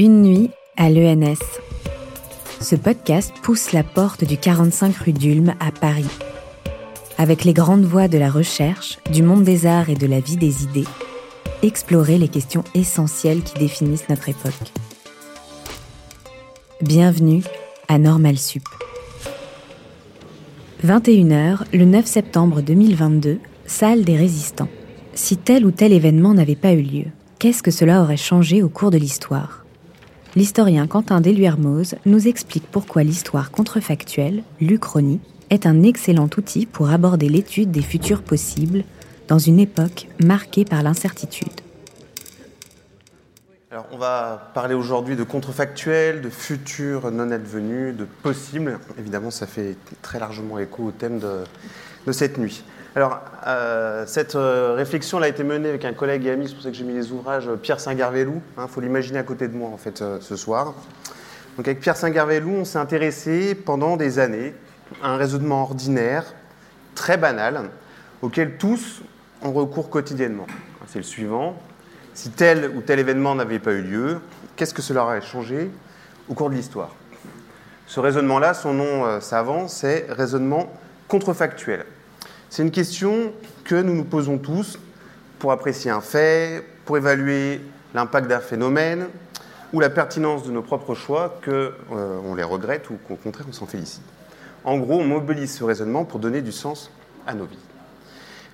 Une nuit à l'ENS. Ce podcast pousse la porte du 45 rue d'Ulm à Paris. Avec les grandes voies de la recherche, du monde des arts et de la vie des idées, explorer les questions essentielles qui définissent notre époque. Bienvenue à Normal Sup. 21h, le 9 septembre 2022, salle des résistants. Si tel ou tel événement n'avait pas eu lieu, qu'est-ce que cela aurait changé au cours de l'histoire? L'historien Quentin Deluermoz nous explique pourquoi l'histoire contrefactuelle, l'Uchronie, est un excellent outil pour aborder l'étude des futurs possibles dans une époque marquée par l'incertitude. Alors, on va parler aujourd'hui de contrefactuel, de futur non advenu, de possible. Évidemment, ça fait très largement écho au thème de cette nuit. Alors, euh, cette euh, réflexion a été menée avec un collègue et ami, c'est pour ça que j'ai mis les ouvrages, euh, Pierre Saint-Garvelou. Il hein, faut l'imaginer à côté de moi, en fait, ce soir. Donc, avec Pierre Saint-Garvelou, on s'est intéressé pendant des années à un raisonnement ordinaire, très banal, auquel tous ont recours quotidiennement. C'est le suivant. Si tel ou tel événement n'avait pas eu lieu, qu'est-ce que cela aurait changé au cours de l'histoire? Ce raisonnement-là, son nom savant, c'est raisonnement contrefactuel. C'est une question que nous nous posons tous pour apprécier un fait, pour évaluer l'impact d'un phénomène ou la pertinence de nos propres choix, qu'on euh, les regrette ou qu'au contraire on s'en félicite. En gros, on mobilise ce raisonnement pour donner du sens à nos vies.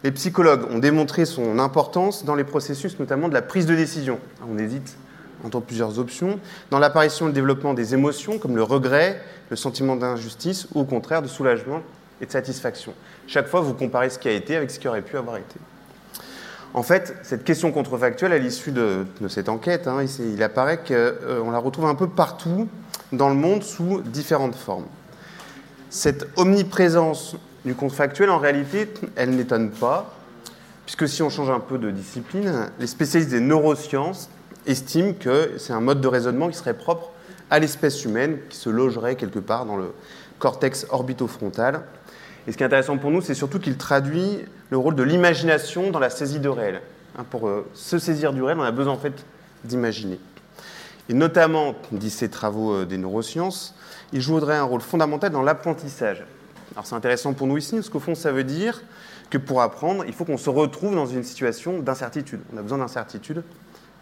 Les psychologues ont démontré son importance dans les processus notamment de la prise de décision. On hésite entre plusieurs options, dans l'apparition et le développement des émotions comme le regret, le sentiment d'injustice ou au contraire de soulagement et de satisfaction. Chaque fois, vous comparez ce qui a été avec ce qui aurait pu avoir été. En fait, cette question contrefactuelle, à l'issue de, cette enquête, hein, il, apparaît qu'on euh, la retrouve un peu partout dans le monde sous différentes formes. Cette omniprésence du contrefactuel, en réalité, elle n'étonne pas, puisque si on change un peu de discipline, les spécialistes des neurosciences estiment que c'est un mode de raisonnement qui serait propre à l'espèce humaine, qui se logerait quelque part dans le cortex orbitofrontal, et ce qui est intéressant pour nous, c'est surtout qu'il traduit le rôle de l'imagination dans la saisie de réel. Hein, pour euh, se saisir du réel, on a besoin en fait d'imaginer. Et notamment, disent ces travaux euh, des neurosciences, il jouerait un rôle fondamental dans l'apprentissage. Alors c'est intéressant pour nous ici, parce qu'au fond, ça veut dire que pour apprendre, il faut qu'on se retrouve dans une situation d'incertitude. On a besoin d'incertitude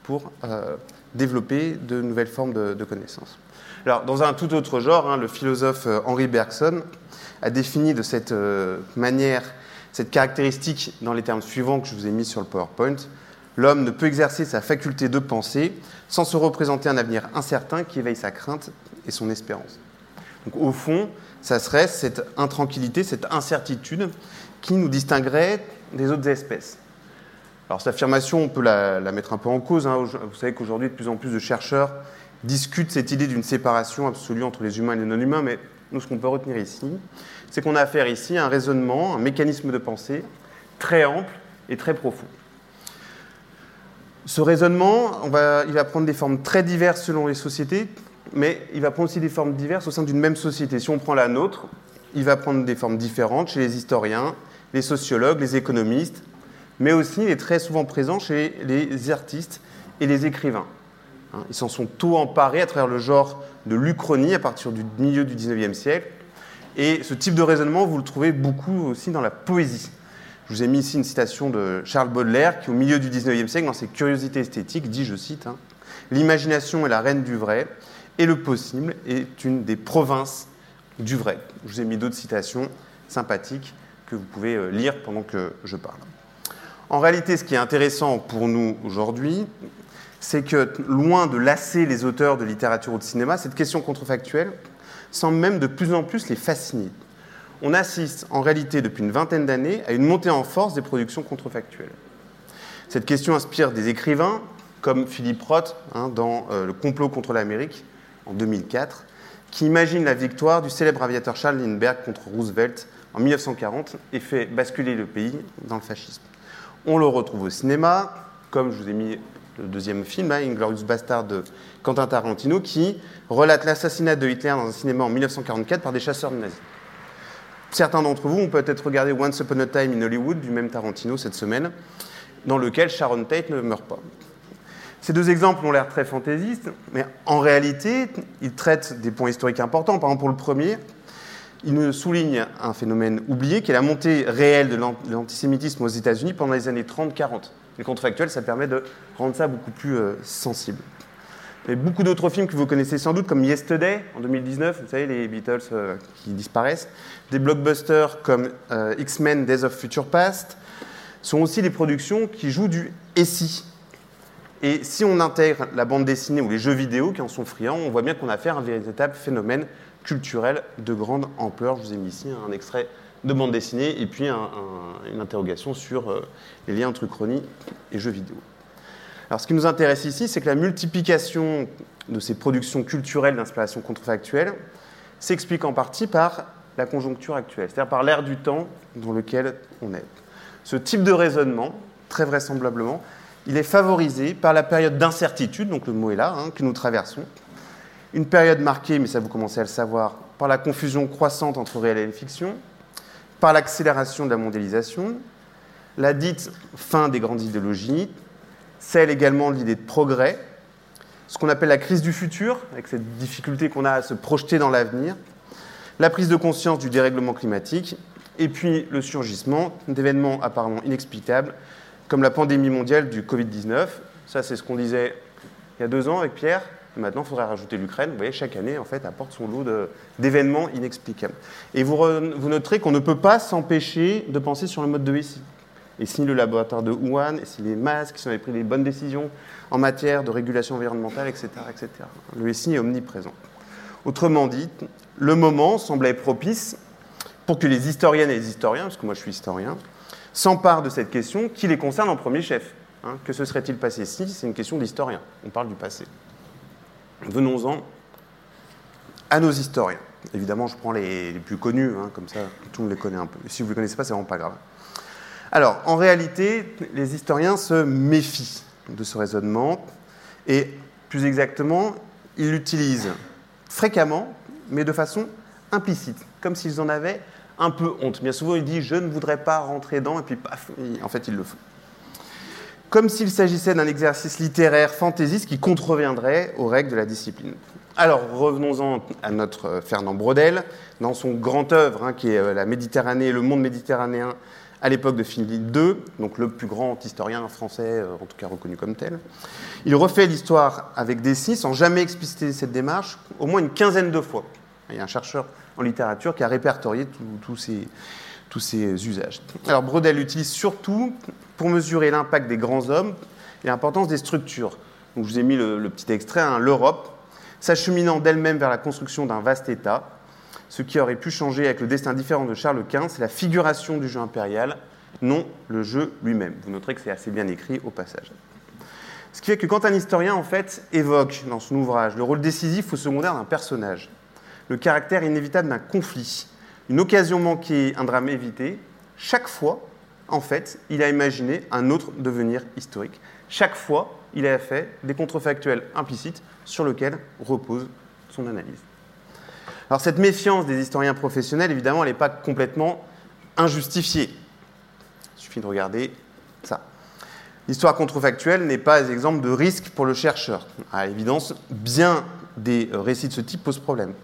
pour euh, développer de nouvelles formes de, connaissances. Alors, dans un tout autre genre, hein, le philosophe Henri Bergson a défini de cette euh, manière, cette caractéristique dans les termes suivants que je vous ai mis sur le PowerPoint. L'homme ne peut exercer sa faculté de penser sans se représenter un avenir incertain qui éveille sa crainte et son espérance. Donc, au fond, ça serait cette intranquillité, cette incertitude qui nous distinguerait des autres espèces. Alors cette affirmation, on peut la, mettre un peu en cause. Hein. Vous savez qu'aujourd'hui, de plus en plus de chercheurs discutent cette idée d'une séparation absolue entre les humains et les non-humains, mais nous, ce qu'on peut retenir ici, c'est qu'on a affaire ici à un raisonnement, un mécanisme de pensée très ample et très profond. Ce raisonnement, il va prendre des formes très diverses selon les sociétés, mais il va prendre aussi des formes diverses au sein d'une même société. Si on prend la nôtre, il va prendre des formes différentes chez les historiens, les sociologues, les économistes, mais aussi il est très souvent présent chez les artistes et les écrivains. Hein, ils s'en sont tout emparés à travers le genre de l'Uchronie à partir du milieu du XIXe siècle, et ce type de raisonnement, vous le trouvez beaucoup aussi dans la poésie. Je vous ai mis ici une citation de Charles Baudelaire qui, au milieu du XIXe siècle, dans ses curiosités esthétiques, dit, je cite, hein, L'imagination est la reine du vrai et le possible est une des provinces du vrai. Je vous ai mis d'autres citations sympathiques que vous pouvez euh, lire pendant que je parle. En réalité, ce qui est intéressant pour nous aujourd'hui, c'est que loin de lasser les auteurs de littérature ou de cinéma, cette question contrefactuelle, semble même de plus en plus les fasciner. On assiste en réalité depuis une vingtaine d'années à une montée en force des productions contrefactuelles. Cette question inspire des écrivains comme Philippe Roth hein, dans euh, Le complot contre l'Amérique en 2004, qui imagine la victoire du célèbre aviateur Charles Lindbergh contre Roosevelt en 1940 et fait basculer le pays dans le fascisme. On le retrouve au cinéma, comme je vous ai mis le deuxième film, hein, Inglorious Bastard de Quentin Tarantino, qui relate l'assassinat de Hitler dans un cinéma en 1944 par des chasseurs de nazis. Certains d'entre vous ont peut-être regardé Once Upon a Time in Hollywood du même Tarantino cette semaine, dans lequel Sharon Tate ne meurt pas. Ces deux exemples ont l'air très fantaisistes, mais en réalité, ils traitent des points historiques importants. Par exemple, pour le premier, ils nous soulignent un phénomène oublié, qui est la montée réelle de l'antisémitisme aux États-Unis pendant les années 30-40. Les contrefactuels, ça permet de rendre ça beaucoup plus euh, sensible. Et beaucoup d'autres films que vous connaissez sans doute, comme Yesterday en 2019, vous savez, les Beatles euh, qui disparaissent, des blockbusters comme euh, X-Men Days of Future Past, sont aussi des productions qui jouent du SI. Et si on intègre la bande dessinée ou les jeux vidéo qui en sont friands, on voit bien qu'on a affaire à un véritable phénomène culturel de grande ampleur. Je vous ai mis ici un extrait de bande dessinée et puis une interrogation sur les liens entre chronie et jeux vidéo. Alors ce qui nous intéresse ici, c'est que la multiplication de ces productions culturelles d'inspiration contrefactuelle s'explique en partie par la conjoncture actuelle, c'est-à-dire par l'ère du temps dans lequel on est. Ce type de raisonnement, très vraisemblablement, il est favorisé par la période d'incertitude, donc le mot est là, hein, que nous traversons. Une période marquée, mais ça vous commencez à le savoir, par la confusion croissante entre réel et fiction, par l'accélération de la mondialisation, la dite fin des grandes idéologies, celle également de l'idée de progrès, ce qu'on appelle la crise du futur, avec cette difficulté qu'on a à se projeter dans l'avenir, la prise de conscience du dérèglement climatique, et puis le surgissement d'événements apparemment inexplicables, comme la pandémie mondiale du Covid-19. Ça, c'est ce qu'on disait il y a deux ans avec Pierre. Maintenant, il faudrait rajouter l'Ukraine. Vous voyez, chaque année, en fait, apporte son lot d'événements inexplicables. Et vous, vous noterez qu'on ne peut pas s'empêcher de penser sur le mode de SI. Et si le laboratoire de Wuhan, et si les masques, si on avait pris les bonnes décisions en matière de régulation environnementale, etc., etc. Le SI est omniprésent. Autrement dit, le moment semblait propice pour que les historiennes et les historiens, parce que moi je suis historien, s'emparent de cette question qui les concerne en premier chef. Hein. que se serait-il passé si C'est une question d'historien? On parle du passé. Venons-en à nos historiens. Évidemment, je prends les, plus connus, hein, comme ça tout le monde les connaît un peu. Si vous ne les connaissez pas, c'est vraiment pas grave. Alors, en réalité, les historiens se méfient de ce raisonnement et, plus exactement, ils l'utilisent fréquemment, mais de façon implicite, comme s'ils en avaient un peu honte. Bien souvent, ils disent Je ne voudrais pas rentrer dedans, et puis paf, en fait, ils le font comme s'il s'agissait d'un exercice littéraire fantaisiste qui contreviendrait aux règles de la discipline. Alors revenons-en à notre euh, Fernand Braudel, dans son grand œuvre hein, qui est euh, La Méditerranée et le monde méditerranéen à l'époque de Philippe II, donc le plus grand historien français, euh, en tout cas reconnu comme tel. Il refait l'histoire avec Dessy sans jamais expliciter cette démarche, au moins une quinzaine de fois. Il y a un chercheur en littérature qui a répertorié tous ces, usages. Alors Brodel utilise surtout pour mesurer l'impact des grands hommes et l'importance des structures. Donc, je vous ai mis le, petit extrait, hein, l'Europe, s'acheminant d'elle-même vers la construction d'un vaste État, ce qui aurait pu changer avec le destin différent de Charles Quint, c'est la figuration du jeu impérial, non le jeu lui-même. Vous noterez que c'est assez bien écrit au passage. Ce qui fait que quand un historien, en fait, évoque dans son ouvrage le rôle décisif ou secondaire d'un personnage, le caractère inévitable d'un conflit, une occasion manquée, un drame évité, chaque fois, en fait, il a imaginé un autre devenir historique. Chaque fois, il a fait des contrefactuels implicites sur lesquels repose son analyse. Alors cette méfiance des historiens professionnels, évidemment, elle n'est pas complètement injustifiée. Il suffit de regarder ça. L'histoire contrefactuelle n'est pas exemple de risque pour le chercheur. À l'évidence, bien des récits de ce type posent problème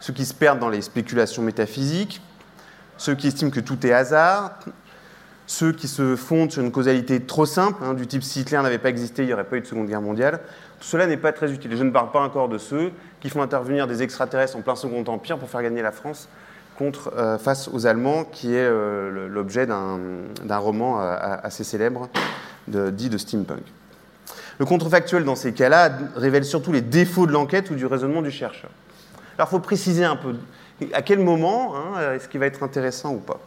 ceux qui se perdent dans les spéculations métaphysiques, ceux qui estiment que tout est hasard, ceux qui se fondent sur une causalité trop simple, hein, du type si Hitler n'avait pas existé, il n'y aurait pas eu de Seconde Guerre mondiale. Tout cela n'est pas très utile. Et je ne parle pas encore de ceux qui font intervenir des extraterrestres en plein Second Empire pour faire gagner la France euh, face aux Allemands, qui est euh, l'objet d'un roman euh, assez célèbre dit de steampunk. Le contrefactuel dans ces cas-là révèle surtout les défauts de l'enquête ou du raisonnement du chercheur. Alors il faut préciser un peu à quel moment hein, est-ce qu'il va être intéressant ou pas.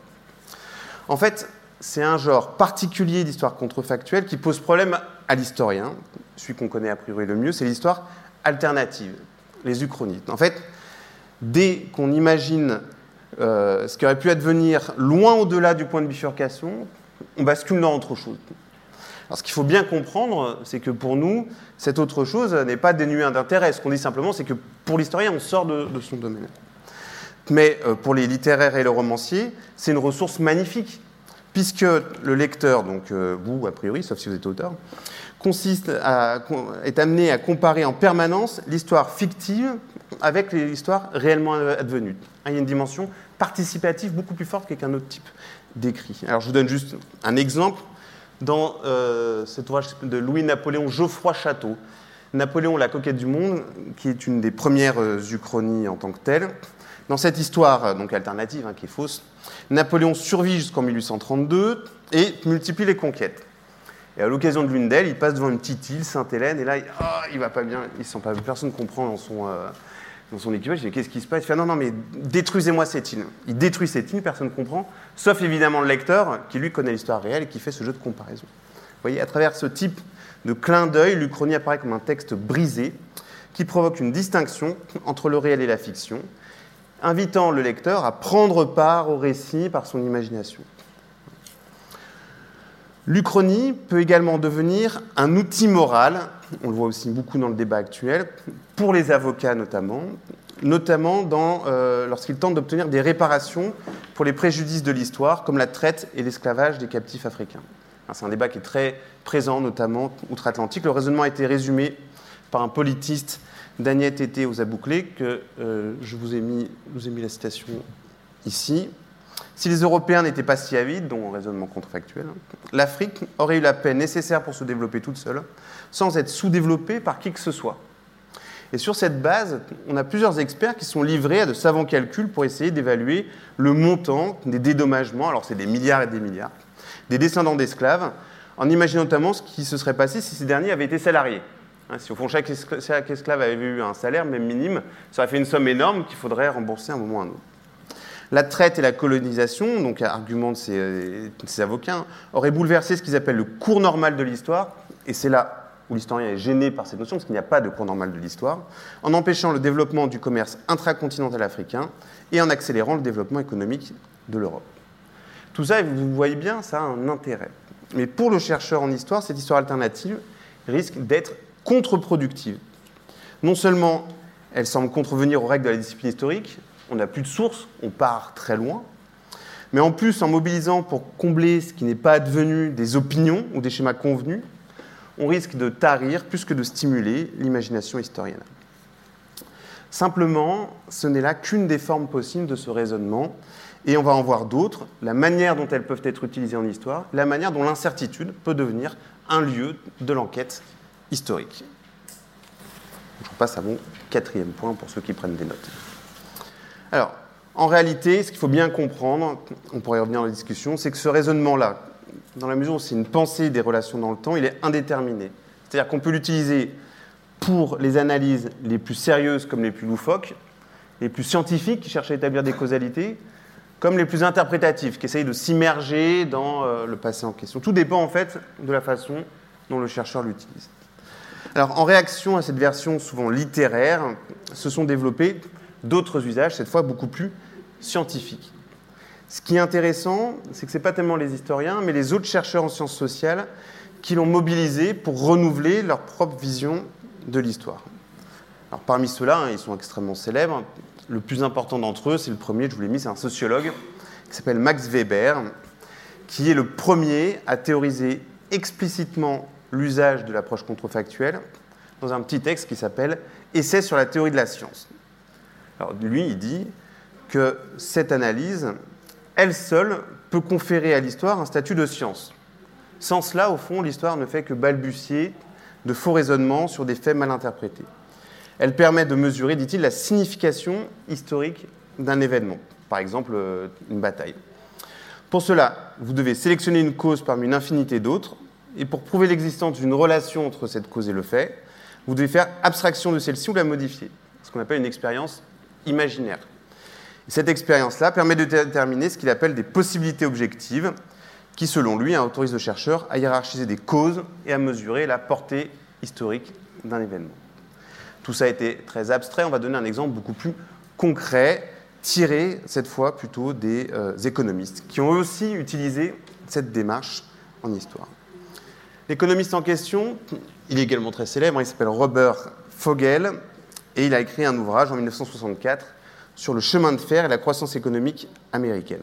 En fait, c'est un genre particulier d'histoire contrefactuelle qui pose problème à l'historien, celui qu'on connaît a priori le mieux, c'est l'histoire alternative, les uchronites. En fait, dès qu'on imagine euh, ce qui aurait pu advenir loin au-delà du point de bifurcation, on bascule dans autre chose. Alors, ce qu'il faut bien comprendre, c'est que pour nous, cette autre chose n'est pas dénuée d'intérêt. Ce qu'on dit simplement, c'est que pour l'historien, on sort de, son domaine. Mais euh, pour les littéraires et les romanciers, c'est une ressource magnifique. Puisque le lecteur, donc euh, vous a priori, sauf si vous êtes auteur, consiste à, est amené à comparer en permanence l'histoire fictive avec l'histoire réellement advenue. Il y a une dimension participative beaucoup plus forte qu'avec un autre type d'écrit. Alors je vous donne juste un exemple dans euh, cet ouvrage de Louis-Napoléon Geoffroy Château. Napoléon, la coquette du monde, qui est une des premières euh, uchronies en tant que telle. Dans cette histoire, euh, donc alternative, hein, qui est fausse, Napoléon survit jusqu'en 1832 et multiplie les conquêtes. Et à l'occasion de l'une d'elles, il passe devant une petite île, Sainte-Hélène, et là, il, oh, va pas bien, il sent pas, personne ne comprend dans son, dans son équipage. Il dit Qu'est-ce qui se passe? Il fait Non, non, mais détruisez-moi cette île. Il détruit cette île, personne ne comprend, sauf évidemment le lecteur qui, lui, connaît l'histoire réelle et qui fait ce jeu de comparaison. Vous voyez, à travers ce type de clin d'œil, l'Uchronie apparaît comme un texte brisé qui provoque une distinction entre le réel et la fiction, invitant le lecteur à prendre part au récit par son imagination. L'Uchronie peut également devenir un outil moral, on le voit aussi beaucoup dans le débat actuel, pour les avocats notamment, notamment euh, lorsqu'ils tentent d'obtenir des réparations pour les préjudices de l'histoire, comme la traite et l'esclavage des captifs africains. C'est un débat qui est très présent, notamment outre-Atlantique. Le raisonnement a été résumé par un politiste, Daniel Tété aux Abouclés, que euh, je vous ai, mis, vous ai mis la citation ici. Si les Européens n'étaient pas si avides, dont raisonnement contrefactuel, l'Afrique aurait eu la paix nécessaire pour se développer toute seule, sans être sous-développée par qui que ce soit. Et sur cette base, on a plusieurs experts qui sont livrés à de savants calculs pour essayer d'évaluer le montant des dédommagements, alors c'est des milliards et des milliards, des descendants d'esclaves, en imaginant notamment ce qui se serait passé si ces derniers avaient été salariés. Hein, si au fond chaque esclave avait eu un salaire, même minime, ça aurait fait une somme énorme qu'il faudrait rembourser à un moment ou un autre. La traite et la colonisation, donc argument de ces, avocats, auraient bouleversé ce qu'ils appellent le cours normal de l'histoire, et c'est là où l'historien est gêné par cette notion, parce qu'il n'y a pas de cours normal de l'histoire, en empêchant le développement du commerce intracontinental africain et en accélérant le développement économique de l'Europe. Tout ça, vous voyez bien, ça a un intérêt. Mais pour le chercheur en histoire, cette histoire alternative risque d'être contre-productive. Non seulement elle semble contrevenir aux règles de la discipline historique, on n'a plus de sources, on part très loin. Mais en plus, en mobilisant pour combler ce qui n'est pas advenu des opinions ou des schémas convenus, on risque de tarir plus que de stimuler l'imagination historienne. Simplement, ce n'est là qu'une des formes possibles de ce raisonnement, et on va en voir d'autres, la manière dont elles peuvent être utilisées en histoire, la manière dont l'incertitude peut devenir un lieu de l'enquête historique. Je passe à mon quatrième point pour ceux qui prennent des notes. Alors, en réalité, ce qu'il faut bien comprendre, on pourrait revenir dans la discussion, c'est que ce raisonnement-là, dans la mesure où c'est une pensée des relations dans le temps, il est indéterminé. C'est-à-dire qu'on peut l'utiliser pour les analyses les plus sérieuses comme les plus loufoques, les plus scientifiques qui cherchent à établir des causalités, comme les plus interprétatives qui essayent de s'immerger dans euh, le passé en question. Tout dépend en fait de la façon dont le chercheur l'utilise. Alors en réaction à cette version souvent littéraire, se sont développés d'autres usages, cette fois beaucoup plus scientifiques. Ce qui est intéressant, c'est que ce n'est pas tellement les historiens, mais les autres chercheurs en sciences sociales qui l'ont mobilisé pour renouveler leur propre vision de l'histoire. Alors parmi ceux-là, hein, ils sont extrêmement célèbres. Le plus important d'entre eux, c'est le premier, je vous l'ai mis, c'est un sociologue qui s'appelle Max Weber, qui est le premier à théoriser explicitement l'usage de l'approche contrefactuelle dans un petit texte qui s'appelle Essai sur la théorie de la science. Alors lui, il dit que cette analyse, elle seule, peut conférer à l'histoire un statut de science. Sans cela, au fond, l'histoire ne fait que balbutier de faux raisonnements sur des faits mal interprétés. Elle permet de mesurer, dit-il, la signification historique d'un événement, par exemple euh, une bataille. Pour cela, vous devez sélectionner une cause parmi une infinité d'autres, et pour prouver l'existence d'une relation entre cette cause et le fait, vous devez faire abstraction de celle-ci ou la modifier, ce qu'on appelle une expérience imaginaire. cette expérience-là permet de déterminer ce qu'il appelle des possibilités objectives, qui, selon lui, autorisent le chercheur à hiérarchiser des causes et à mesurer la portée historique d'un événement. Tout ça a été très abstrait. On va donner un exemple beaucoup plus concret, tiré cette fois plutôt des euh, économistes, qui ont aussi utilisé cette démarche en histoire. L'économiste en question, il est également très célèbre, il s'appelle Robert Fogel, et il a écrit un ouvrage en 1964 sur le chemin de fer et la croissance économique américaine.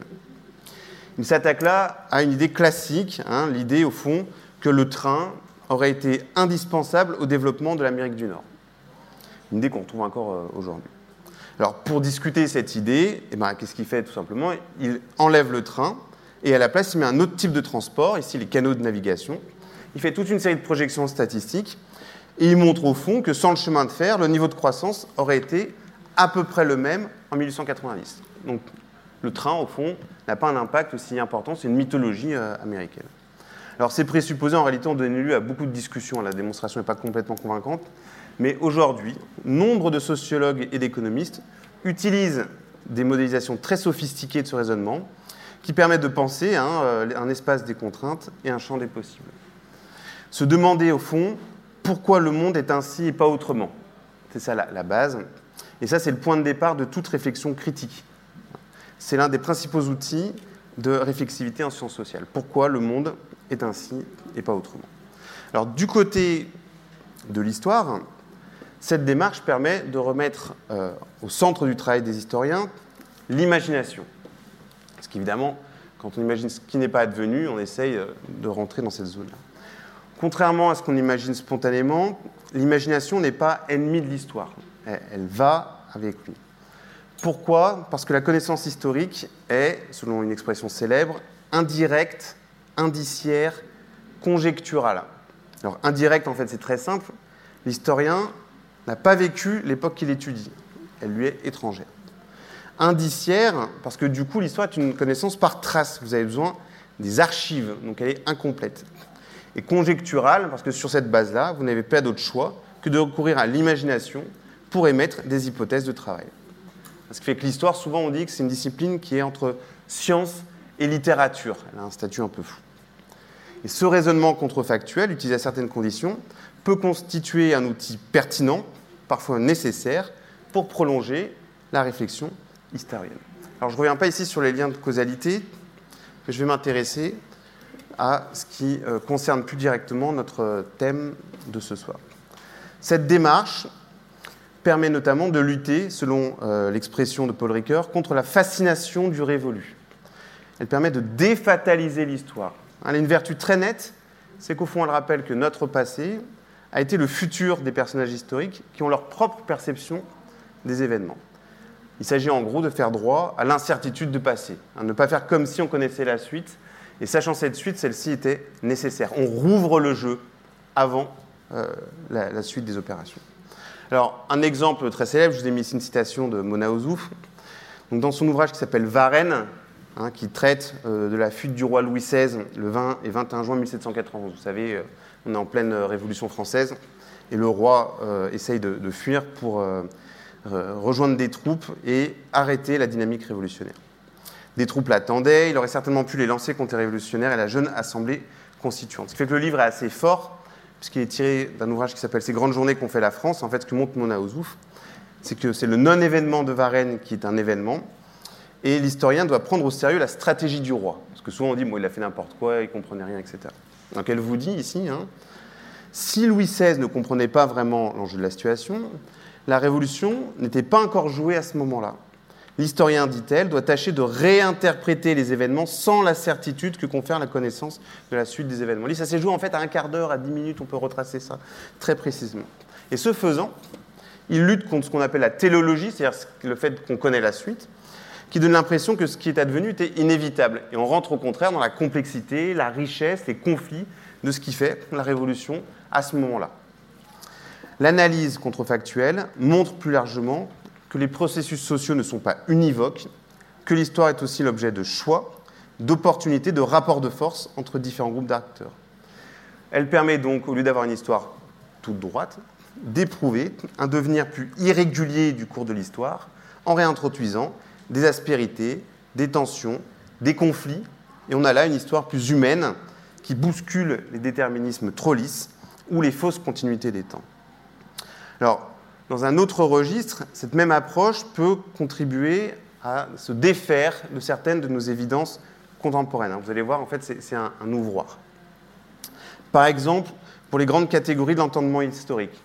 Il s'attaque là à une idée classique, hein, l'idée au fond que le train aurait été indispensable au développement de l'Amérique du Nord. Une idée qu'on trouve encore euh, aujourd'hui. Alors pour discuter cette idée, eh ben, qu'est-ce qu'il fait tout simplement? Il enlève le train et à la place il met un autre type de transport, ici les canaux de navigation. Il fait toute une série de projections statistiques et il montre au fond que sans le chemin de fer, le niveau de croissance aurait été à peu près le même en 1890. Donc le train, au fond, n'a pas un impact aussi important, c'est une mythologie euh, américaine. Alors ces présupposés, en réalité, ont donné lieu à beaucoup de discussions, la démonstration n'est pas complètement convaincante, mais aujourd'hui, nombre de sociologues et d'économistes utilisent des modélisations très sophistiquées de ce raisonnement qui permettent de penser euh, un espace des contraintes et un champ des possibles. Se demander au fond pourquoi le monde est ainsi et pas autrement. C'est ça la, la base. Et ça, c'est le point de départ de toute réflexion critique. C'est l'un des principaux outils de réflexivité en sciences sociales. Pourquoi le monde est ainsi et pas autrement. Alors du côté de l'histoire, cette démarche permet de remettre euh, au centre du travail des historiens l'imagination. Parce qu'évidemment, quand on imagine ce qui n'est pas advenu, on essaye euh, de rentrer dans cette zone-là. Contrairement à ce qu'on imagine spontanément, l'imagination n'est pas ennemie de l'histoire. Elle, va avec lui. Pourquoi? Parce que la connaissance historique est, selon une expression célèbre, indirecte, indiciaire, conjecturale. Alors indirect, en fait, c'est très simple. L'historien n'a pas vécu l'époque qu'il étudie. Elle lui est étrangère. Indiciaire, parce que du coup, l'histoire est une connaissance par trace. Vous avez besoin des archives, donc elle est incomplète. Et conjecturale, parce que sur cette base-là, vous n'avez pas d'autre choix que de recourir à l'imagination pour émettre des hypothèses de travail. Ce qui fait que l'histoire, souvent on dit que c'est une discipline qui est entre science et littérature. Elle a un statut un peu fou. Et ce raisonnement contrefactuel, utilisé à certaines conditions, peut constituer un outil pertinent, parfois nécessaire, pour prolonger la réflexion historienne. Alors je ne reviens pas ici sur les liens de causalité, mais je vais m'intéresser à ce qui euh, concerne plus directement notre thème de ce soir. Cette démarche permet notamment de lutter, selon euh, l'expression de Paul Ricoeur, contre la fascination du révolu. Elle permet de défataliser l'histoire. Elle a une vertu très nette, c'est qu'au fond, elle rappelle que notre passé a été le futur des personnages historiques qui ont leur propre perception des événements. Il s'agit en gros de faire droit à l'incertitude du passé, hein, ne pas faire comme si on connaissait la suite, et sachant cette suite, celle-ci était nécessaire. On rouvre le jeu avant euh, la, suite des opérations. Alors, un exemple très célèbre, je vous ai mis ici une citation de Mona Ozouf. Donc, dans son ouvrage qui s'appelle Varennes, hein, qui traite euh, de la fuite du roi Louis XVI le 20 et 21 juin 1791. Vous savez, euh, on est en pleine euh, Révolution française et le roi euh, essaye de, fuir pour euh, rejoindre des troupes et arrêter la dynamique révolutionnaire. Des troupes l'attendaient, il aurait certainement pu les lancer contre les révolutionnaires et la jeune assemblée constituante. Ce qui fait que le livre est assez fort, puisqu'il est tiré d'un ouvrage qui s'appelle Ces grandes journées qu'ont fait la France. En fait, ce que montre Mona Ozouf, c'est que c'est le non-événement de Varennes qui est un événement, et l'historien doit prendre au sérieux la stratégie du roi. Parce que souvent on dit, bon, il a fait n'importe quoi, il comprenait rien, etc. Donc elle vous dit ici, hein, si Louis XVI ne comprenait pas vraiment l'enjeu de la situation, la révolution n'était pas encore jouée à ce moment-là. L'historien, dit-elle, doit tâcher de réinterpréter les événements sans la certitude que confère la connaissance de la suite des événements. Ça s'est joué en fait à un quart d'heure, à dix minutes, on peut retracer ça très précisément. Et ce faisant, il lutte contre ce qu'on appelle la téléologie, c'est-à-dire le fait qu'on connaît la suite, qui donne l'impression que ce qui est advenu était inévitable. Et on rentre au contraire dans la complexité, la richesse, les conflits de ce qui fait la révolution à ce moment-là. L'analyse contrefactuelle montre plus largement que les processus sociaux ne sont pas univoques, que l'histoire est aussi l'objet de choix, d'opportunités, de rapports de force entre différents groupes d'acteurs. Elle permet donc, au lieu d'avoir une histoire toute droite, d'éprouver un devenir plus irrégulier du cours de l'histoire en réintroduisant des aspérités, des tensions, des conflits, et on a là une histoire plus humaine qui bouscule les déterminismes trop lisses ou les fausses continuités des temps. Alors, dans un autre registre, cette même approche peut contribuer à se défaire de certaines de nos évidences contemporaines. Vous allez voir, en fait, c'est un, ouvroir. Par exemple, pour les grandes catégories de l'entendement historique,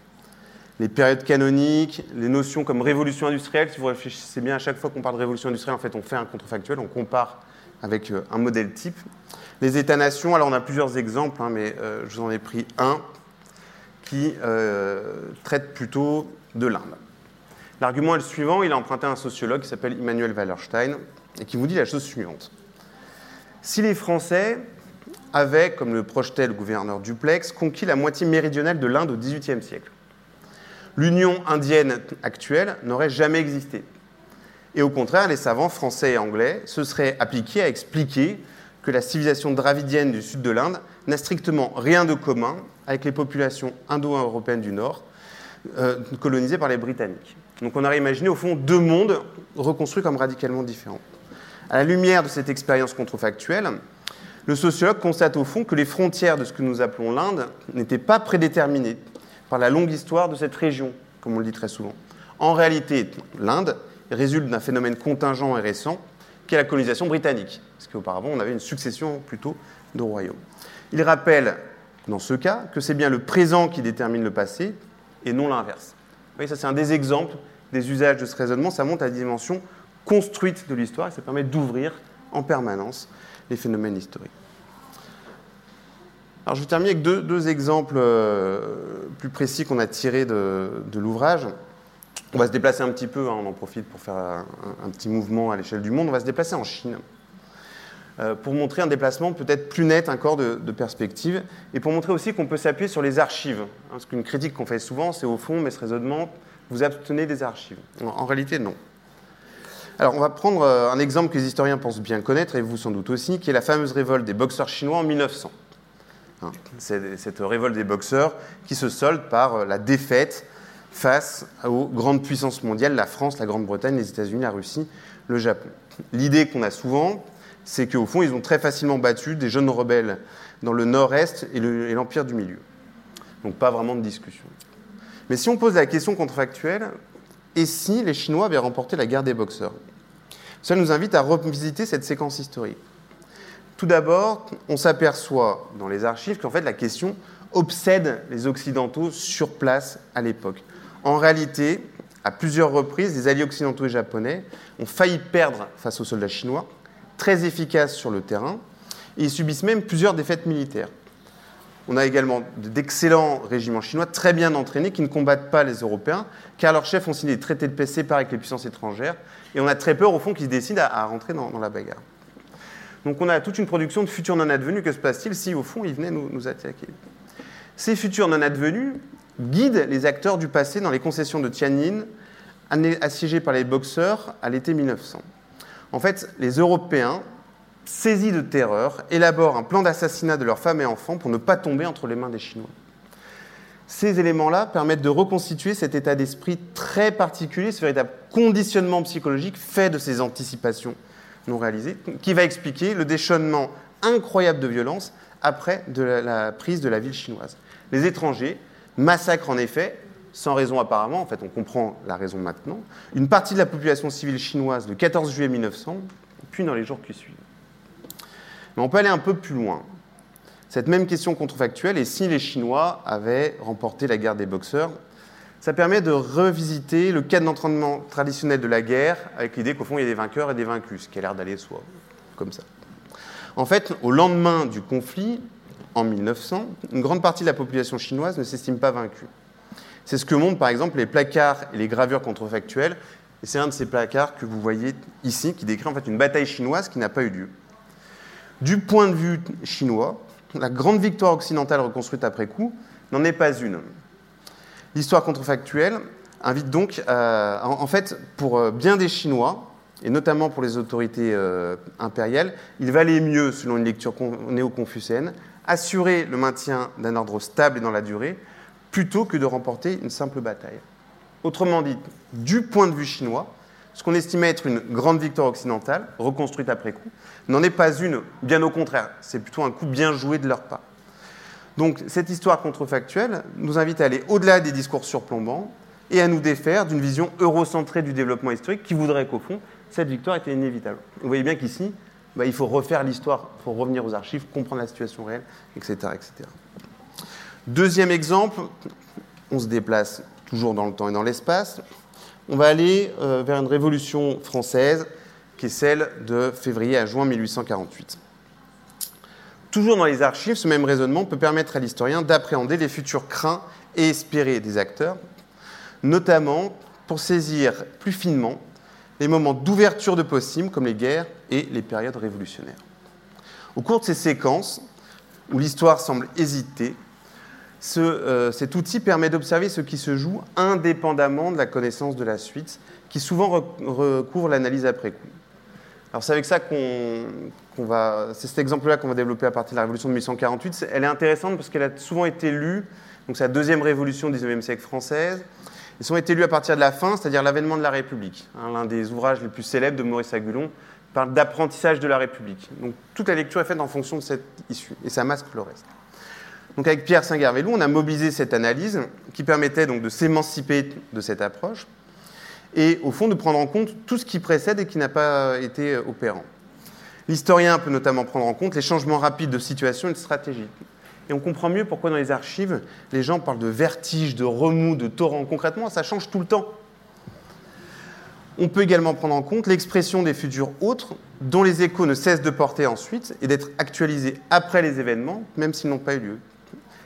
les périodes canoniques, les notions comme révolution industrielle, si vous réfléchissez bien, à chaque fois qu'on parle de révolution industrielle, en fait, on fait un contrefactuel, on compare avec euh, un modèle type. Les États-nations, alors on a plusieurs exemples, hein, mais euh, je vous en ai pris un qui traite plutôt de l'Inde. L'argument est le suivant, il a emprunté un sociologue qui s'appelle Emmanuel Wallerstein et qui vous dit la chose suivante. Si les Français avaient, comme le projetait le gouverneur Duplex, conquis la moitié méridionale de l'Inde au XVIIIe siècle, l'Union indienne actuelle n'aurait jamais existé. Et au contraire, les savants français et anglais se seraient appliqués à expliquer que la civilisation dravidienne du sud de l'Inde n'a strictement rien de commun avec les populations indo-européennes du Nord, euh, colonisées par les Britanniques. Donc on aurait imaginé au fond deux mondes reconstruits comme radicalement différents. À la lumière de cette expérience contrefactuelle, le sociologue constate au fond que les frontières de ce que nous appelons l'Inde n'étaient pas prédéterminées par la longue histoire de cette région, comme on le dit très souvent. En réalité, l'Inde résulte d'un phénomène contingent et récent, qui est la colonisation britannique, parce qu'auparavant, on avait une succession plutôt de royaumes. Il rappelle, dans ce cas, que c'est bien le présent qui détermine le passé, et non l'inverse. Vous voyez, ça c'est un des exemples des usages de ce raisonnement, ça montre la dimension construite de l'histoire, et ça permet d'ouvrir en permanence les phénomènes historiques. Alors, je vais terminer avec deux, exemples euh, plus précis qu'on a tirés de, l'ouvrage. On va se déplacer un petit peu, hein, on en profite pour faire un, petit mouvement à l'échelle du monde. On va se déplacer en Chine euh, pour montrer un déplacement peut-être plus net encore de, perspective et pour montrer aussi qu'on peut s'appuyer sur les archives. Hein, parce qu'une critique qu'on fait souvent, c'est au fond, mais ce raisonnement, vous obtenez des archives. en réalité, non. Alors, on va prendre euh, un exemple que les historiens pensent bien connaître, et vous sans doute aussi, qui est la fameuse révolte des boxeurs chinois en 1900. Cette révolte des boxeurs qui se solde par euh, la défaite face aux grandes puissances mondiales, la France, la Grande-Bretagne, les États-Unis, la Russie, le Japon. L'idée qu'on a souvent, c'est qu'au fond, ils ont très facilement battu des jeunes rebelles dans le nord-est et l'Empire du Milieu. Donc pas vraiment de discussion. Mais si on pose la question contrefactuelle, et si les Chinois avaient remporté la guerre des boxeurs? Ça nous invite à revisiter cette séquence historique. Tout d'abord, on s'aperçoit dans les archives qu'en fait la question obsède les Occidentaux sur place à l'époque. En réalité, à plusieurs reprises, les alliés occidentaux et japonais ont failli perdre face aux soldats chinois, très efficaces sur le terrain, et ils subissent même plusieurs défaites militaires. On a également d'excellents régiments chinois très bien entraînés qui ne combattent pas les Européens, car leurs chefs ont signé des traités de paix séparés avec les puissances étrangères, et on a très peur au fond qu'ils décident à, rentrer dans, la bagarre. Donc on a toute une production de futurs non advenus. Que se passe-t-il si au fond ils venaient nous, attaquer? Ces futurs non advenus guident les acteurs du passé dans les concessions de Tianjin, assiégés par les boxeurs à l'été 1900. En fait, les Européens saisis de terreur, élaborent un plan d'assassinat de leurs femmes et enfants pour ne pas tomber entre les mains des Chinois. Ces éléments-là permettent de reconstituer cet état d'esprit très particulier, ce véritable conditionnement psychologique fait de ces anticipations non réalisées, qui va expliquer le déchaînement incroyable de violence après la prise de la ville chinoise. Les étrangers massacrent en effet, sans raison apparemment, en fait on comprend la raison maintenant, une partie de la population civile chinoise le 14 juillet 1900, puis dans les jours qui suivent. Mais on peut aller un peu plus loin. Cette même question contrefactuelle, et si les Chinois avaient remporté la guerre des boxeurs, ça permet de revisiter le cadre d'entraînement traditionnel de la guerre, avec l'idée qu'au fond, il y a des vainqueurs et des vaincus, ce qui a l'air d'aller soi, comme ça. En fait, au lendemain du conflit, en 1900, une grande partie de la population chinoise ne s'estime pas vaincue. C'est ce que montrent par exemple les placards et les gravures contrefactuelles. Et c'est un de ces placards que vous voyez ici qui décrit en fait une bataille chinoise qui n'a pas eu lieu. Du point de vue chinois, la grande victoire occidentale reconstruite après coup n'en est pas une. L'histoire contrefactuelle invite donc, euh, en, fait, pour euh, bien des Chinois, et notamment pour les autorités euh, impériales, il valait mieux, selon une lecture néo-confucéenne, assurer le maintien d'un ordre stable et dans la durée, plutôt que de remporter une simple bataille. Autrement dit, du point de vue chinois, ce qu'on estimait être une grande victoire occidentale, reconstruite après coup, n'en est pas une, bien au contraire, c'est plutôt un coup bien joué de leur part. Donc cette histoire contrefactuelle nous invite à aller au-delà des discours surplombants et à nous défaire d'une vision eurocentrée du développement historique qui voudrait qu'au fond, cette victoire était inévitable. Vous voyez bien qu'ici, bah, il faut refaire l'histoire, il faut revenir aux archives, comprendre la situation réelle, etc., etc. Deuxième exemple, on se déplace toujours dans le temps et dans l'espace on va aller euh, vers une révolution française qui est celle de février à juin 1848. Toujours dans les archives, ce même raisonnement peut permettre à l'historien d'appréhender les futurs craints et espérés des acteurs, notamment pour saisir plus finement les moments d'ouverture de possibles comme les guerres et les périodes révolutionnaires. Au cours de ces séquences, où l'histoire semble hésiter, euh, cet outil permet d'observer ce qui se joue indépendamment de la connaissance de la suite, qui souvent recouvre l'analyse après coup. Alors c'est avec ça qu'on c'est cet exemple-là qu'on va développer à partir de la Révolution de 1848. Elle est intéressante parce qu'elle a souvent été lue, donc c'est la deuxième révolution du XIXe siècle française. Ils sont été lus à partir de la fin, c'est-à-dire l'avènement de la République. Hein, l'un des ouvrages les plus célèbres de Maurice Agulon parle d'apprentissage de la République. Donc toute la lecture est faite en fonction de cette issue, et ça masque le reste. Donc avec Pierre Saint-Gervélou, on a mobilisé cette analyse qui permettait donc de s'émanciper de cette approche et au fond de prendre en compte tout ce qui précède et qui n'a pas été opérant. L'historien peut notamment prendre en compte les changements rapides de situation et de stratégie. Et on comprend mieux pourquoi dans les archives, les gens parlent de vertige, de remous, de torrent. Concrètement, ça change tout le temps. On peut également prendre en compte l'expression des futurs autres, dont les échos ne cessent de porter ensuite et d'être actualisés après les événements, même s'ils n'ont pas eu lieu.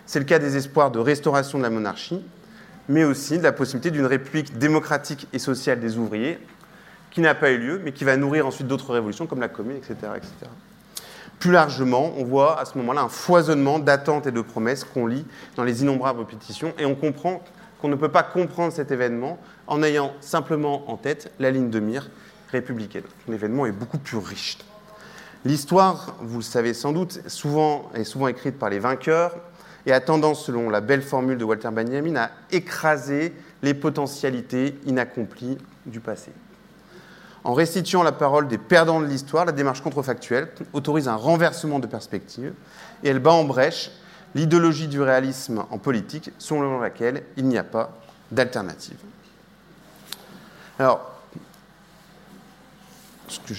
C'est le cas des espoirs de restauration de la monarchie, mais aussi de la possibilité d'une république démocratique et sociale des ouvriers, qui n'a pas eu lieu, mais qui va nourrir ensuite d'autres révolutions comme la Commune, etc. etc. Plus largement, on voit à ce moment-là un foisonnement d'attentes et de promesses qu'on lit dans les innombrables pétitions, et on comprend qu'on ne peut pas comprendre cet événement en ayant simplement en tête la ligne de mire républicaine. L'événement est beaucoup plus riche. L'histoire, vous le savez sans doute, souvent, est souvent écrite par les vainqueurs, et a tendance, selon la belle formule de Walter Benjamin, à écraser les potentialités inaccomplies du passé. En restituant la parole des perdants de l'histoire, la démarche contrefactuelle autorise un renversement de perspective et elle bat en brèche l'idéologie du réalisme en politique selon laquelle il n'y a pas d'alternative. Alors, ce que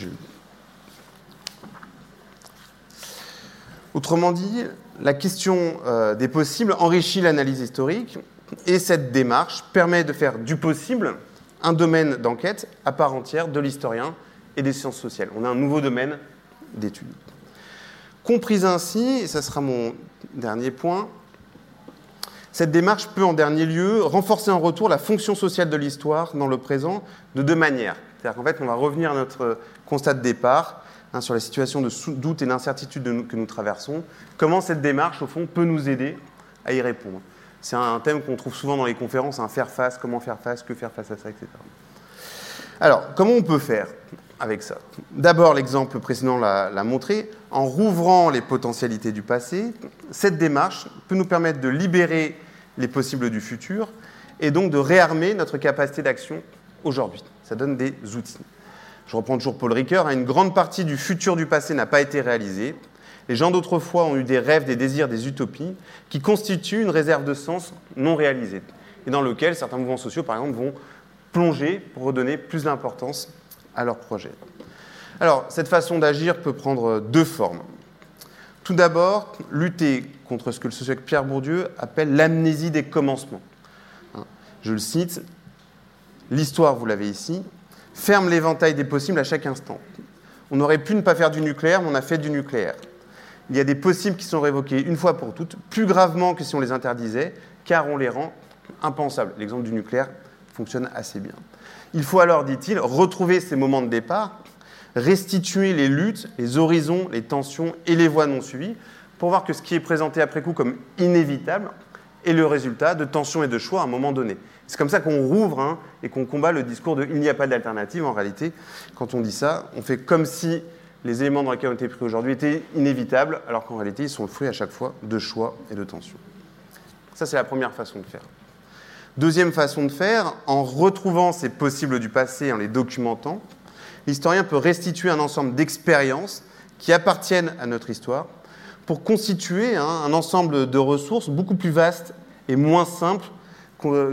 Autrement dit, la question euh, des possibles enrichit l'analyse historique et cette démarche permet de faire du possible un domaine d'enquête à part entière de l'historien et des sciences sociales. On a un nouveau domaine d'étude. Comprise ainsi, et ce sera mon dernier point, cette démarche peut en dernier lieu renforcer en retour la fonction sociale de l'histoire dans le présent de deux manières. C'est-à-dire qu'en fait, on va revenir à notre constat de départ hein, sur la situation de doute et d'incertitude que nous traversons. Comment cette démarche, au fond, peut nous aider à y répondre? C'est un thème qu'on trouve souvent dans les conférences, un hein, faire face, comment faire face, que faire face à ça, etc. Alors, comment on peut faire avec ça? D'abord, l'exemple précédent l'a montré, en rouvrant les potentialités du passé, cette démarche peut nous permettre de libérer les possibles du futur et donc de réarmer notre capacité d'action aujourd'hui. Ça donne des outils. Je reprends toujours Paul Ricoeur, hein, une grande partie du futur du passé n'a pas été réalisée. Les gens d'autrefois ont eu des rêves, des désirs, des utopies qui constituent une réserve de sens non réalisée et dans lequel certains mouvements sociaux, par exemple, vont plonger pour redonner plus d'importance à leurs projets. Alors, cette façon d'agir peut prendre deux formes. Tout d'abord, lutter contre ce que le sociologue Pierre Bourdieu appelle l'amnésie des commencements. Hein, je le cite, l'histoire, vous l'avez ici, ferme l'éventail des possibles à chaque instant. On aurait pu ne pas faire du nucléaire, mais on a fait du nucléaire il y a des possibles qui sont révoqués une fois pour toutes, plus gravement que si on les interdisait, car on les rend impensables. L'exemple du nucléaire fonctionne assez bien. Il faut alors, dit-il, retrouver ces moments de départ, restituer les luttes, les horizons, les tensions et les voies non suivies, pour voir que ce qui est présenté après coup comme inévitable est le résultat de tensions et de choix à un moment donné. C'est comme ça qu'on rouvre hein, et qu'on combat le discours de il n'y a pas d'alternative. En réalité, quand on dit ça, on fait comme si les éléments dans lesquels ont été pris aujourd'hui étaient inévitables, alors qu'en réalité, ils sont le fruit à chaque fois de choix et de tensions. Ça, c'est la première façon de faire. Deuxième façon de faire, en retrouvant ces possibles du passé, en les documentant, l'historien peut restituer un ensemble d'expériences qui appartiennent à notre histoire pour constituer hein, un ensemble de ressources beaucoup plus vaste et moins simple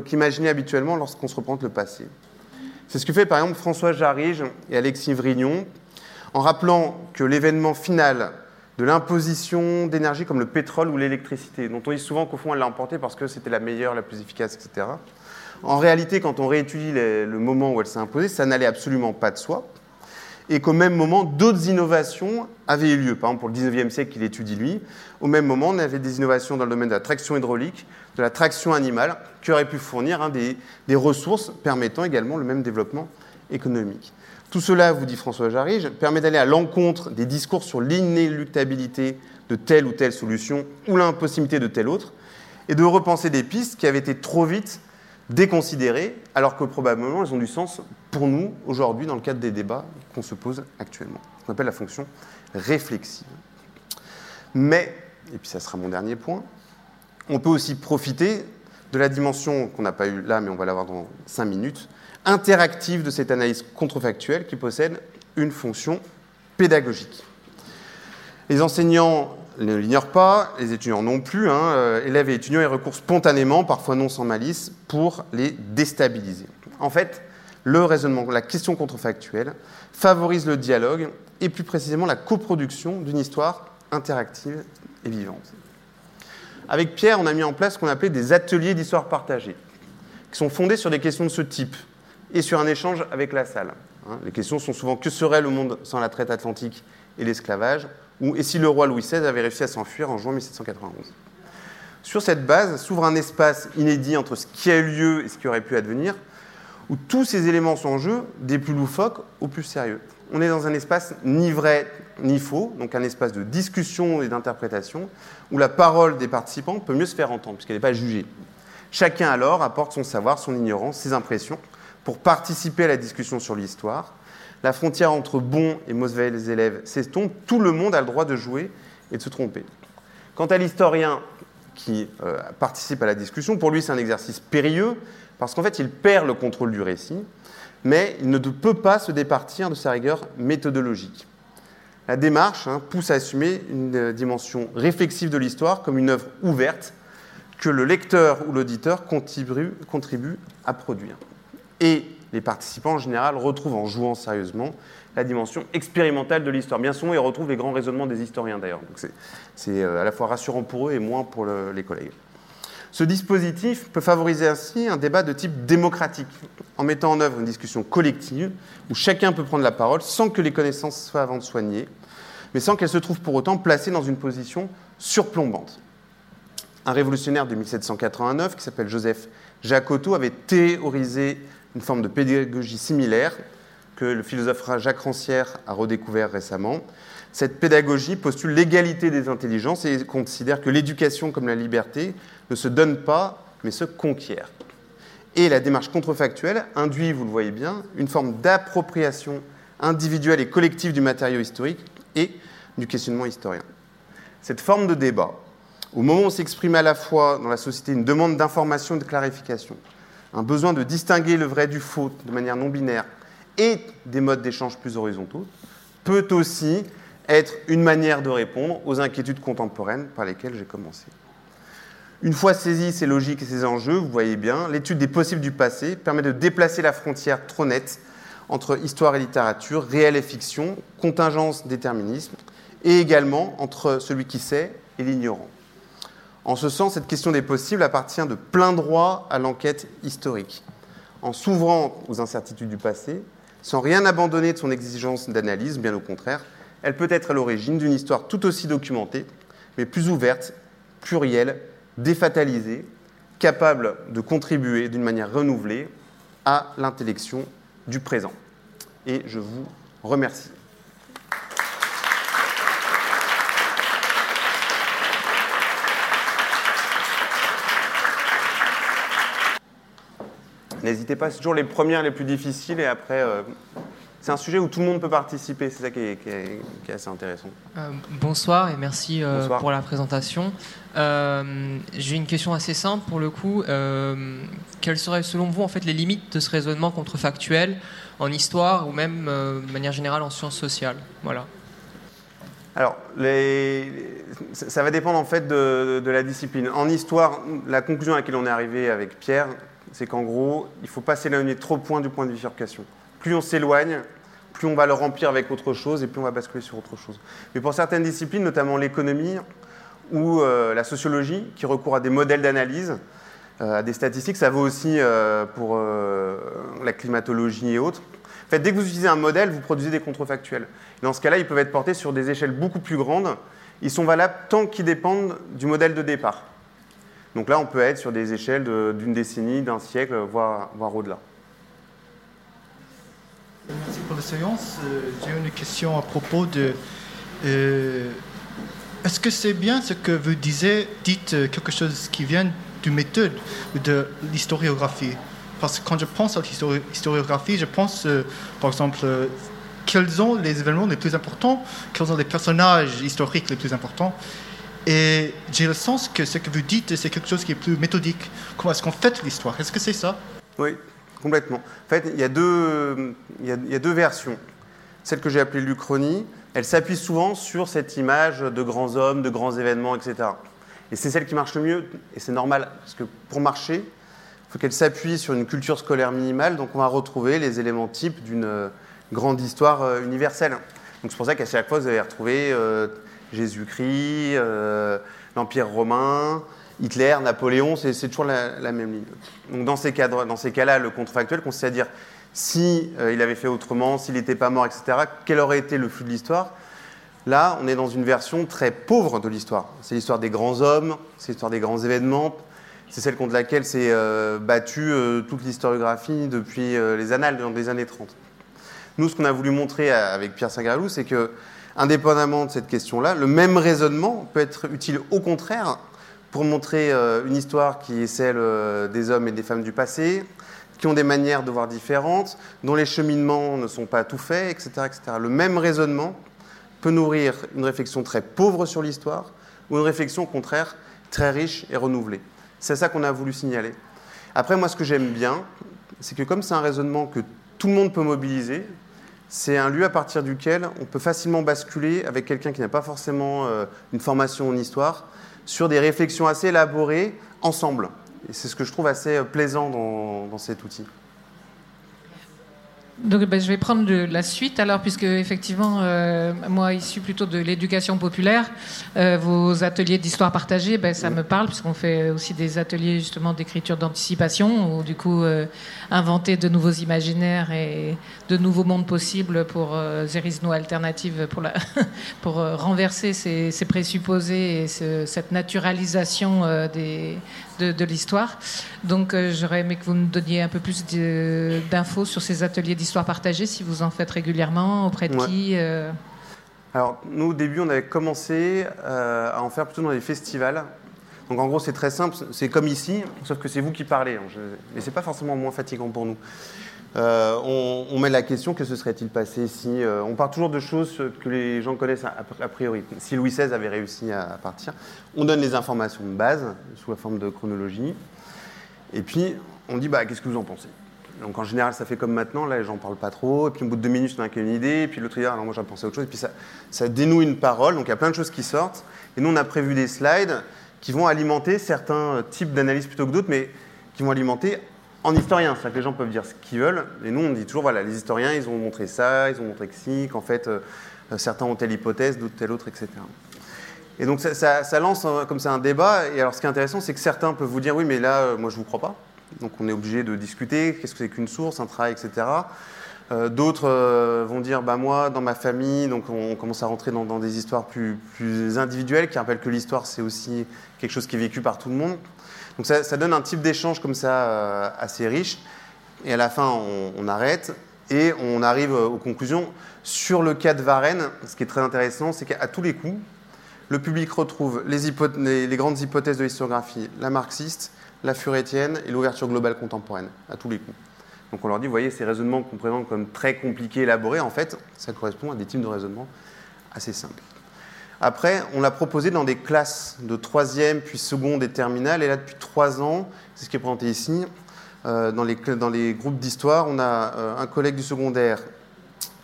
qu'imaginé habituellement lorsqu'on se représente le passé. C'est ce que fait par exemple François Jarige et Alexis Vrignon en rappelant que l'événement final de l'imposition d'énergie comme le pétrole ou l'électricité, dont on dit souvent qu'au fond elle l'a emporté parce que c'était la meilleure, la plus efficace, etc. En réalité, quand on réétudie le moment où elle s'est imposée, ça n'allait absolument pas de soi. et qu'au même moment, d'autres innovations avaient eu lieu. Par exemple, pour le 19e siècle qu'il étudie lui, au même moment, on avait des innovations dans le domaine de la traction hydraulique, de la traction animale, qui auraient pu fournir hein, des, des, ressources permettant également le même développement économique. Tout cela, vous dit François Jarige, permet d'aller à l'encontre des discours sur l'inéluctabilité de telle ou telle solution ou l'impossibilité de telle autre, et de repenser des pistes qui avaient été trop vite déconsidérées, alors que probablement elles ont du sens pour nous aujourd'hui dans le cadre des débats qu'on se pose actuellement. Ce qu'on appelle la fonction réflexive. Mais, et puis ça sera mon dernier point, on peut aussi profiter de la dimension qu'on n'a pas eue là, mais on va l'avoir dans cinq minutes, interactive de cette analyse contrefactuelle qui possède une fonction pédagogique. Les enseignants ne l'ignorent pas, les étudiants non plus. Hein, euh, élèves et étudiants y recourent spontanément, parfois non sans malice, pour les déstabiliser. En fait, le raisonnement, la question contrefactuelle, favorise le dialogue et plus précisément la coproduction d'une histoire interactive et vivante. Avec Pierre, on a mis en place ce qu'on appelait des ateliers d'histoire partagée, qui sont fondés sur des questions de ce type et sur un échange avec la salle. Hein, les questions sont souvent que serait le monde sans la traite atlantique et l'esclavage? ou et si le roi Louis XVI avait réussi à s'enfuir en juin 1791. Sur cette base s'ouvre un espace inédit entre ce qui a eu lieu et ce qui aurait pu advenir, où tous ces éléments sont en jeu, des plus loufoques aux plus sérieux. On est dans un espace ni vrai ni faux, donc un espace de discussion et d'interprétation, où la parole des participants peut mieux se faire entendre, puisqu'elle n'est pas jugée. Chacun alors apporte son savoir, son ignorance, ses impressions, pour participer à la discussion sur l'histoire, la frontière entre bons et mauvais élèves s'estompe, tout le monde a le droit de jouer et de se tromper. Quant à l'historien qui euh, participe à la discussion, pour lui c'est un exercice périlleux, parce qu'en fait il perd le contrôle du récit, mais il ne peut pas se départir de sa rigueur méthodologique. La démarche hein, pousse à assumer une euh, dimension réflexive de l'histoire comme une œuvre ouverte que le lecteur ou l'auditeur contribue, contribue à produire. Et les participants en général retrouvent en jouant sérieusement la dimension expérimentale de l'histoire. Bien souvent, ils retrouvent les grands raisonnements des historiens d'ailleurs. c'est euh, à la fois rassurant pour eux et moins pour les collègues. Ce dispositif peut favoriser ainsi un débat de type démocratique, en mettant en œuvre une discussion collective où chacun peut prendre la parole sans que les connaissances soient avant de soigner, mais sans qu'elles se trouvent pour autant placées dans une position surplombante. Un révolutionnaire de 1789 qui s'appelle Joseph Jacotot avait théorisé une forme de pédagogie similaire que le philosophe Jacques Rancière a redécouvert récemment. Cette pédagogie postule l'égalité des intelligences et considère que l'éducation comme la liberté ne se donne pas, mais se conquiert. Et la démarche contrefactuelle induit, vous le voyez bien, une forme d'appropriation individuelle et collective du matériau historique et du questionnement historien. Cette forme de débat, au moment où s'exprime à la fois dans la société une demande d'information et de clarification, un besoin de distinguer le vrai du faux de manière non binaire et des modes d'échange plus horizontaux, peut aussi être une manière de répondre aux inquiétudes contemporaines par lesquelles j'ai commencé. Une fois saisis ces logiques et ces enjeux, vous voyez bien, l'étude des possibles du passé permet de déplacer la frontière trop nette entre histoire et littérature, réel et fiction, contingence, déterminisme, et également entre celui qui sait et l'ignorant. En ce sens, cette question des possibles appartient de plein droit à l'enquête historique. En s'ouvrant aux incertitudes du passé, sans rien abandonner de son exigence d'analyse, bien au contraire, elle peut être à l'origine d'une histoire tout aussi documentée, mais plus ouverte, plurielle, défatalisée, capable de contribuer d'une manière renouvelée à l'intellection du présent. Et je vous remercie. N'hésitez pas, c'est toujours les premières les plus difficiles et après, euh, c'est un sujet où tout le monde peut participer, c'est ça qui est, assez intéressant. Euh, bonsoir et merci euh, pour la présentation. J'ai une question assez simple pour le coup. quelles seraient selon vous en fait les limites de ce raisonnement contrefactuel en histoire ou même de manière générale en sciences sociales? Voilà. Alors, les... ça va dépendre en fait de, de, la discipline. En histoire, la conclusion à laquelle on est arrivé avec Pierre, c'est qu'en gros, il ne faut pas s'éloigner trop point du point de bifurcation. Plus on s'éloigne, plus on va le remplir avec autre chose et plus on va basculer sur autre chose. Mais pour certaines disciplines, notamment l'économie ou euh, la sociologie, qui recourent à des modèles d'analyse, euh, à des statistiques, ça vaut aussi euh, pour la climatologie et autres, En fait, dès que vous utilisez un modèle, vous produisez des contrefactuels. dans ce cas-là, ils peuvent être portés sur des échelles beaucoup plus grandes. Ils sont valables tant qu'ils dépendent du modèle de départ. Donc là, on peut être sur des échelles d'une décennie, d'un siècle, voire, voire au-delà. Merci pour la séance. Euh, j'ai une question à propos de. Euh, est-ce que c'est bien ce que vous disiez, dites euh, quelque chose qui vient du méthode de l'historiographie? Parce que quand je pense à l'historiographie, je pense, par exemple, quels sont les événements les plus importants, quels sont les personnages historiques les plus importants? Et j'ai le sens que ce que vous dites, c'est quelque chose qui est plus méthodique. Comment est-ce qu'on fait l'histoire? Est-ce que c'est ça? Oui, complètement. En fait, il y a deux, il y a, deux versions. Celle que j'ai appelée l'Uchronie, elle s'appuie souvent sur cette image de grands hommes, de grands événements, etc. Et c'est celle qui marche le mieux, et c'est normal, parce que pour marcher, il faut qu'elle s'appuie sur une culture scolaire minimale, donc on va retrouver les éléments types d'une euh, grande histoire euh, universelle. Donc c'est pour ça qu'à chaque fois, vous allez retrouver euh, Jésus-Christ, l'Empire romain, Hitler, Napoléon, c'est toujours la, même ligne. Donc dans ces, cas-là, le contrefactuel consiste à dire si euh, il avait fait autrement, s'il n'était pas mort, etc., quel aurait été le flux de l'histoire? Là, on est dans une version très pauvre de l'histoire. C'est l'histoire des grands hommes, c'est l'histoire des grands événements, c'est celle contre laquelle s'est euh, battue euh, toute l'historiographie depuis les annales les années 30. Nous, ce qu'on a voulu montrer avec Pierre Sagralou, c'est que, indépendamment de cette question-là, le même raisonnement peut être utile au contraire pour montrer euh, une histoire qui est celle euh, des hommes et des femmes du passé, qui ont des manières de voir différentes, dont les cheminements ne sont pas tout faits, etc. etc. Le même raisonnement peut nourrir une réflexion très pauvre sur l'histoire ou une réflexion au contraire très riche et renouvelée. C'est ça qu'on a voulu signaler. Après, moi, ce que j'aime bien, c'est que comme c'est un raisonnement que tout le monde peut mobiliser, c'est un lieu à partir duquel on peut facilement basculer avec quelqu'un qui n'a pas forcément euh, une formation en histoire sur des réflexions assez élaborées ensemble. Et c'est ce que je trouve assez plaisant dans, dans cet outil. Donc, ben, je vais prendre de la suite alors, puisque effectivement, euh, moi, issu plutôt de l'éducation populaire, euh, vos ateliers d'histoire partagée, ben, ça me parle, puisqu'on fait aussi des ateliers justement d'écriture d'anticipation, ou du coup, euh, inventer de nouveaux imaginaires et de nouveaux mondes possibles pour euh, No Alternative, pour, la pour renverser ces, ces, présupposés et cette naturalisation des, de, l'histoire. Donc euh, j'aurais aimé que vous nous donniez un peu plus d'infos sur ces ateliers d'histoire partagée, si vous en faites régulièrement, auprès de qui euh Alors nous au début on avait commencé euh, à en faire plutôt dans les festivals. Donc en gros c'est très simple, c'est comme ici, sauf que c'est vous qui parlez. Hein. Et c'est pas forcément moins fatigant pour nous. Euh, on, met la question que se serait-il passé si. Euh, on part toujours de choses que les gens connaissent a, priori. Si Louis XVI avait réussi à, partir, on donne les informations de base sous la forme de chronologie. Et puis, on dit bah, qu'est-ce que vous en pensez? Donc en général, ça fait comme maintenant, là, j'en parle pas trop. Et puis au bout de deux minutes, on a qu'une idée. Et puis l'autre dit alors moi j'en pensé à autre chose. Et puis ça, ça dénoue une parole. Donc il y a plein de choses qui sortent. Et nous, on a prévu des slides qui vont alimenter certains types d'analyses plutôt que d'autres, mais qui vont alimenter en historien, c'est-à-dire que les gens peuvent dire ce qu'ils veulent, et nous on dit toujours, voilà, les historiens, ils ont montré ça, ils ont montré que si, qu'en fait, euh, certains ont telle hypothèse, d'autres telle autre, etc. Et donc ça, lance comme ça un débat, et alors ce qui est intéressant, c'est que certains peuvent vous dire, oui, mais là, euh, moi je vous crois pas, donc on est obligé de discuter, qu'est-ce que c'est qu'une source, un travail, etc. Euh, d'autres vont dire, bah moi, dans ma famille, donc on commence à rentrer dans, des histoires plus, plus individuelles, qui rappellent que l'histoire, c'est aussi quelque chose qui est vécu par tout le monde. Donc ça, donne un type d'échange comme ça euh, assez riche. Et à la fin, on, arrête et on arrive aux conclusions. Sur le cas de Varenne, ce qui est très intéressant, c'est qu'à tous les coups, le public retrouve les, les, grandes hypothèses de l'historiographie, la marxiste, la furétienne et l'ouverture globale contemporaine, à tous les coups. Donc on leur dit, vous voyez, ces raisonnements qu'on présente comme très compliqués, élaborés, en fait, ça correspond à des types de raisonnements assez simples. Après, on l'a proposé dans des classes de troisième, puis seconde et terminale. Et là, depuis trois ans, c'est ce qui est présenté ici, euh, dans, les, groupes d'histoire, on a euh, un collègue du secondaire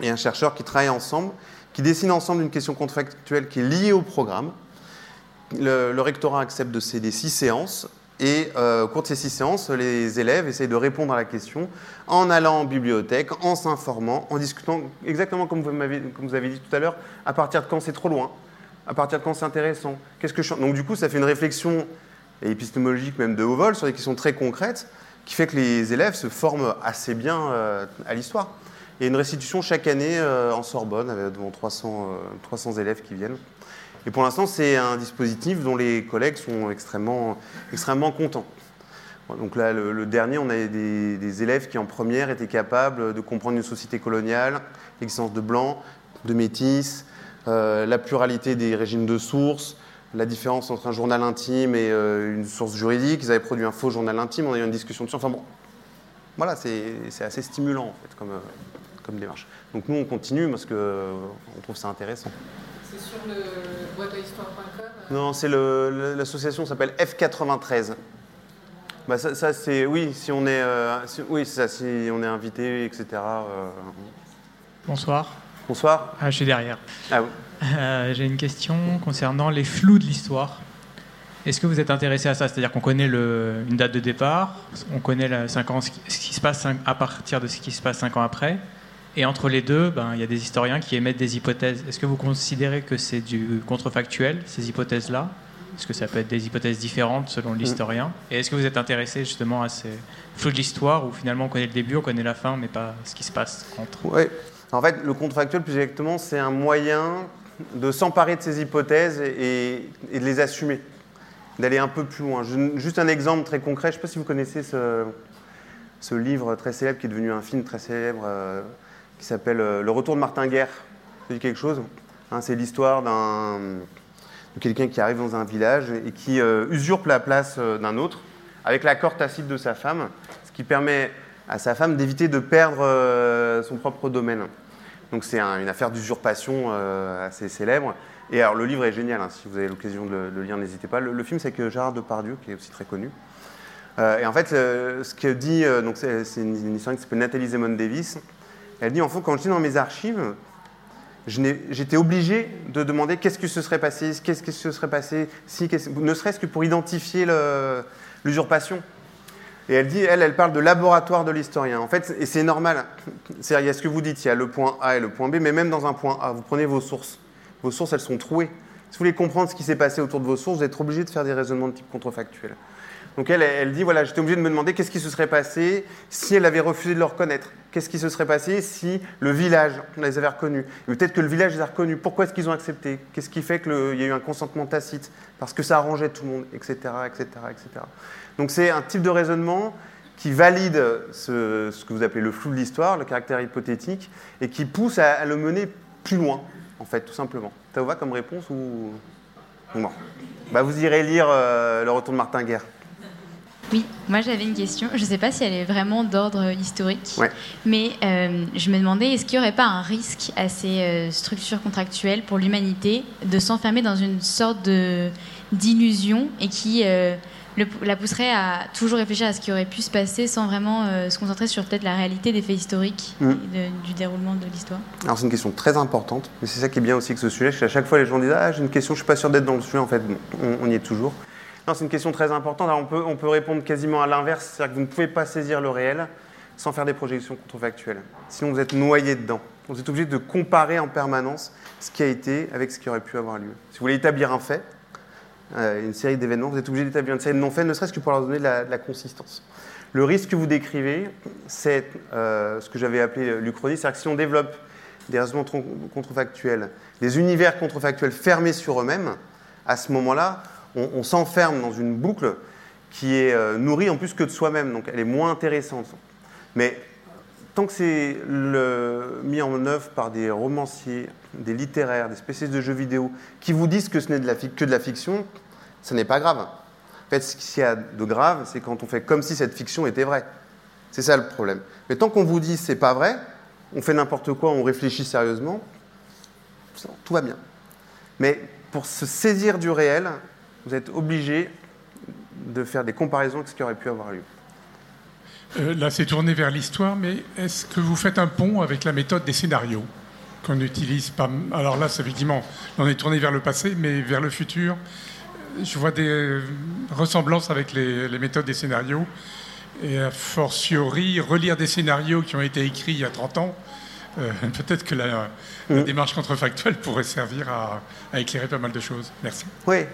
et un chercheur qui travaillent ensemble, qui dessinent ensemble une question contractuelle qui est liée au programme. Le, rectorat accepte de céder six séances. Et euh, au cours de ces six séances, les élèves essayent de répondre à la question en allant en bibliothèque, en s'informant, en discutant exactement comme vous avez dit tout à l'heure, à partir de quand c'est trop loin, à partir de quand c'est intéressant? Qu'est-ce que. Donc du coup, ça fait une réflexion épistémologique même de haut vol sur des questions très concrètes qui fait que les élèves se forment assez bien euh, à l'histoire. Il y a une restitution chaque année en Sorbonne, avec devant 300, 300 élèves qui viennent. Et pour l'instant, c'est un dispositif dont les collègues sont extrêmement, extrêmement contents. Donc là, le, dernier, on a des, élèves qui en première étaient capables de comprendre une société coloniale, l'existence de blancs, de métis, euh, la pluralité des régimes de sources, la différence entre un journal intime et euh, une source juridique. Ils avaient produit un faux journal intime, on a eu une discussion dessus. Enfin bon, voilà, c'est assez stimulant en fait comme, euh, comme démarche. Donc nous, on continue parce qu'on trouve ça intéressant. C'est sur le boîtehistoire.com Non, c'est l'association s'appelle F93. Bah ça, c'est oui, si on est, euh, oui, ça, si on est invité, etc. Euh. Bonsoir. Bonsoir. Ah, je suis derrière. Ah, euh, J'ai une question concernant les flous de l'histoire. Est-ce que vous êtes intéressé à ça? C'est-à-dire qu'on connaît le, une date de départ, on connaît la, ans, ce qui se passe à partir de ce qui se passe cinq ans après, et entre les deux, ben, il y a des historiens qui émettent des hypothèses. Est-ce que vous considérez que c'est du contrefactuel, ces hypothèses-là? Est-ce que ça peut être des hypothèses différentes selon l'historien? Et est-ce que vous êtes intéressé justement à ces flous de l'histoire où finalement on connaît le début, on connaît la fin, mais pas ce qui se passe entre Oui. En fait, le contrefactuel, plus exactement, c'est un moyen de s'emparer de ces hypothèses et, de les assumer, d'aller un peu plus loin. Juste un exemple très concret, je ne sais pas si vous connaissez ce, livre très célèbre qui est devenu un film très célèbre euh, qui s'appelle euh, Le Retour de Martin Guerre. Ça dit quelque chose hein, C'est l'histoire de quelqu'un qui arrive dans un village et qui euh, usurpe la place d'un autre avec l'accord tacite de sa femme, ce qui permet à sa femme d'éviter de perdre son propre domaine. Donc c'est une affaire d'usurpation assez célèbre. Et alors le livre est génial, hein, si vous avez l'occasion de, le lire, n'hésitez pas. Le, film c'est que Gérard Depardieu, qui est aussi très connu. et en fait, ce que dit, donc c'est une, une histoire qui s'appelle Nathalie Zemon Davis, elle dit en fait, quand je suis dans mes archives, j'étais obligé de demander qu'est-ce qui se serait passé, qu'est-ce qui se serait passé, si, ne serait-ce que pour identifier l'usurpation. Et elle dit, elle, elle parle de laboratoire de l'historien. En fait, et c'est normal. C'est-à-dire, il y a ce que vous dites, il y a le point A et le point B, mais même dans un point A, vous prenez vos sources. Vos sources, elles sont trouées. Si vous voulez comprendre ce qui s'est passé autour de vos sources, vous êtes obligé de faire des raisonnements de type contrefactuel. Donc elle, elle dit, voilà, j'étais obligé de me demander qu'est-ce qui se serait passé si elle avait refusé de le reconnaître. Qu'est-ce qui se serait passé si le village les avait reconnus Peut-être que le village les a reconnus. Pourquoi est-ce qu'ils ont accepté? Qu'est-ce qui fait qu'il y a eu un consentement tacite? Parce que ça arrangeait tout le monde, etc. etc., etc. Donc c'est un type de raisonnement qui valide ce, que vous appelez le flou de l'histoire, le caractère hypothétique, et qui pousse à, le mener plus loin, en fait, tout simplement. Ça vous va comme réponse ou... Bon. Bah, vous irez lire euh, Le Retour de Martin Guerre. Oui, moi j'avais une question. Je ne sais pas si elle est vraiment d'ordre historique, mais euh, je me demandais est-ce qu'il n'y aurait pas un risque à ces euh, structures contractuelles pour l'humanité de s'enfermer dans une sorte d'illusion et qui euh, la pousserait à toujours réfléchir à ce qui aurait pu se passer sans vraiment se concentrer sur peut-être la réalité des faits historiques mm. du déroulement de l'histoire Alors c'est une question très importante, mais c'est ça qui est bien aussi que ce sujet. À chaque fois les gens disent ah j'ai une question, je suis pas sûr d'être dans le sujet. En fait, on y est toujours c'est une question très importante. on, peut, on peut répondre quasiment à l'inverse, c'est-à-dire que vous ne pouvez pas saisir le réel sans faire des projections contrefactuelles. Sinon, vous êtes noyé dedans. Vous êtes obligé de comparer en permanence ce qui a été avec ce qui aurait pu avoir lieu. Si vous voulez établir un fait, euh, une série d'événements, vous êtes obligé d'établir une série de non-faits, ne serait-ce que pour leur donner de la, consistance. Le risque que vous décrivez, c'est euh, ce que j'avais appelé l'uchronie, c'est-à-dire que si on développe des raisonnements contrefactuels, des univers contrefactuels fermés sur eux-mêmes, à ce moment-là, on, s'enferme dans une boucle qui est euh, nourrie en plus que de soi-même, donc elle est moins intéressante. Mais tant que c'est mis en œuvre par des romanciers, des littéraires, des spécialistes de jeux vidéo, qui vous disent que ce n'est que de la fiction, ce n'est pas grave. En fait, ce qu'il y a de grave, c'est quand on fait comme si cette fiction était vraie. C'est ça le problème. Mais tant qu'on vous dit c'est pas vrai, on fait n'importe quoi, on réfléchit sérieusement, tout va bien. Mais pour se saisir du réel, vous êtes obligé de faire des comparaisons avec ce qui aurait pu avoir lieu. Euh, là, c'est tourné vers l'histoire, mais est-ce que vous faites un pont avec la méthode des scénarios qu'on pas Alors là, c'est effectivement, on est tourné vers le passé, mais vers le futur. Je vois des ressemblances avec les, méthodes des scénarios. Et a fortiori, relire des scénarios qui ont été écrits il y a 30 ans, euh, peut-être que la, mmh. démarche contrefactuelle pourrait servir à, à, éclairer pas mal de choses. Merci. Oui,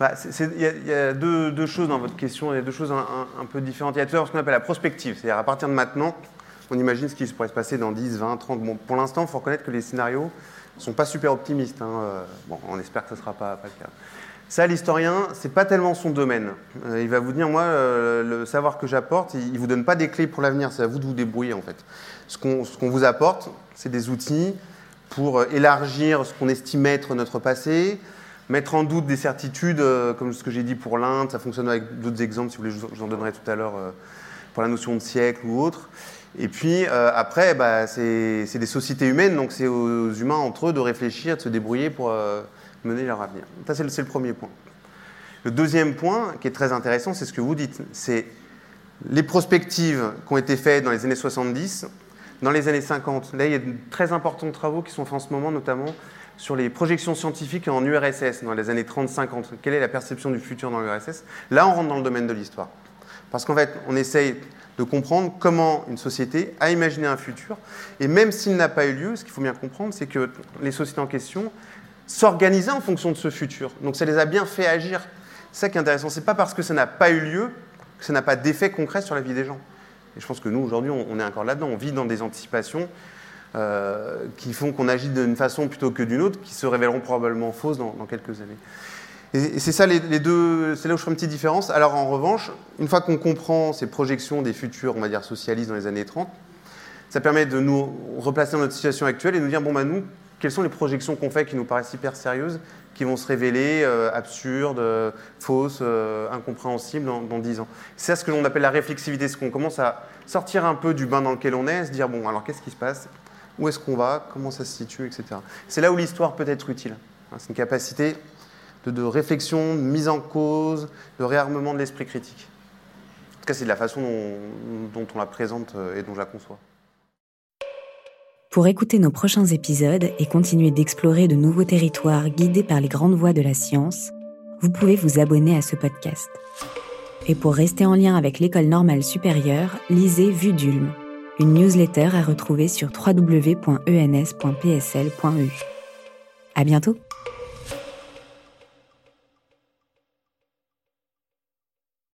bah, il y, a deux, choses dans votre question, il y a deux choses un, peu différentes. Il y a tout ce qu'on appelle la prospective, c'est-à-dire à partir de maintenant, on imagine ce qui pourrait se passer dans 10, 20, 30. Bon, pour l'instant, il faut reconnaître que les scénarios ne sont pas super optimistes. Hein. Euh, bon, on espère que ce ne sera pas, le cas. Ça, l'historien, c'est pas tellement son domaine. Euh, il va vous dire, moi, euh, le savoir que j'apporte, il ne vous donne pas des clés pour l'avenir, c'est à vous de vous débrouiller en fait. Ce qu'on vous apporte, c'est des outils pour élargir ce qu'on estime être notre passé, mettre en doute des certitudes, comme ce que j'ai dit pour l'Inde, ça fonctionne avec d'autres exemples, si vous voulez, je vous en donnerai tout à l'heure pour la notion de siècle ou autre. Et puis euh, après, bah, c'est des sociétés humaines, donc c'est aux humains entre eux de réfléchir, de se débrouiller pour euh, mener leur avenir. Ça, c'est le, premier point. Le deuxième point, qui est très intéressant, c'est ce que vous dites. C'est les prospectives qui ont été faites dans les années 70, dans les années 50. Là, il y a de très importants travaux qui sont faits en ce moment, notamment sur les projections scientifiques en URSS dans les années 30-50. Quelle est la perception du futur dans l'URSS Là, on rentre dans le domaine de l'histoire. Parce qu'en fait, on essaye de comprendre comment une société a imaginé un futur. Et même s'il n'a pas eu lieu, ce qu'il faut bien comprendre, c'est que les sociétés en question s'organisaient en fonction de ce futur. Donc ça les a bien fait agir. C'est ça qui est intéressant. C'est pas parce que ça n'a pas eu lieu que ça n'a pas d'effet concret sur la vie des gens. Et je pense que nous, aujourd'hui, on est encore là-dedans. On vit dans des anticipations euh, qui font qu'on agit d'une façon plutôt que d'une autre, qui se révéleront probablement fausses dans quelques années. Et c'est ça les, deux, c'est là où je ferai une petite différence. Alors en revanche, une fois qu'on comprend ces projections des futurs, on va dire socialistes dans les années 30, ça permet de nous replacer dans notre situation actuelle et de nous dire bon bah nous, quelles sont les projections qu'on fait qui nous paraissent hyper sérieuses, qui vont se révéler euh, absurdes, fausses, euh, incompréhensibles dans, dans 10 ans? C'est ce que l'on appelle la réflexivité, ce qu'on commence à sortir un peu du bain dans lequel on est, se dire bon alors qu'est-ce qui se passe, où est-ce qu'on va, comment ça se situe, etc. C'est là où l'histoire peut être utile. Hein, c'est une capacité de, réflexion, de mise en cause, de réarmement de l'esprit critique. En tout cas, c'est de la façon dont, on la présente euh, et dont je la conçois. Pour écouter nos prochains épisodes et continuer d'explorer de nouveaux territoires guidés par les grandes voies de la science, vous pouvez vous abonner à ce podcast. Et pour rester en lien avec l'école normale supérieure, lisez Vue d'Ulm, une newsletter à retrouver sur www.ens.psl.eu. À bientôt!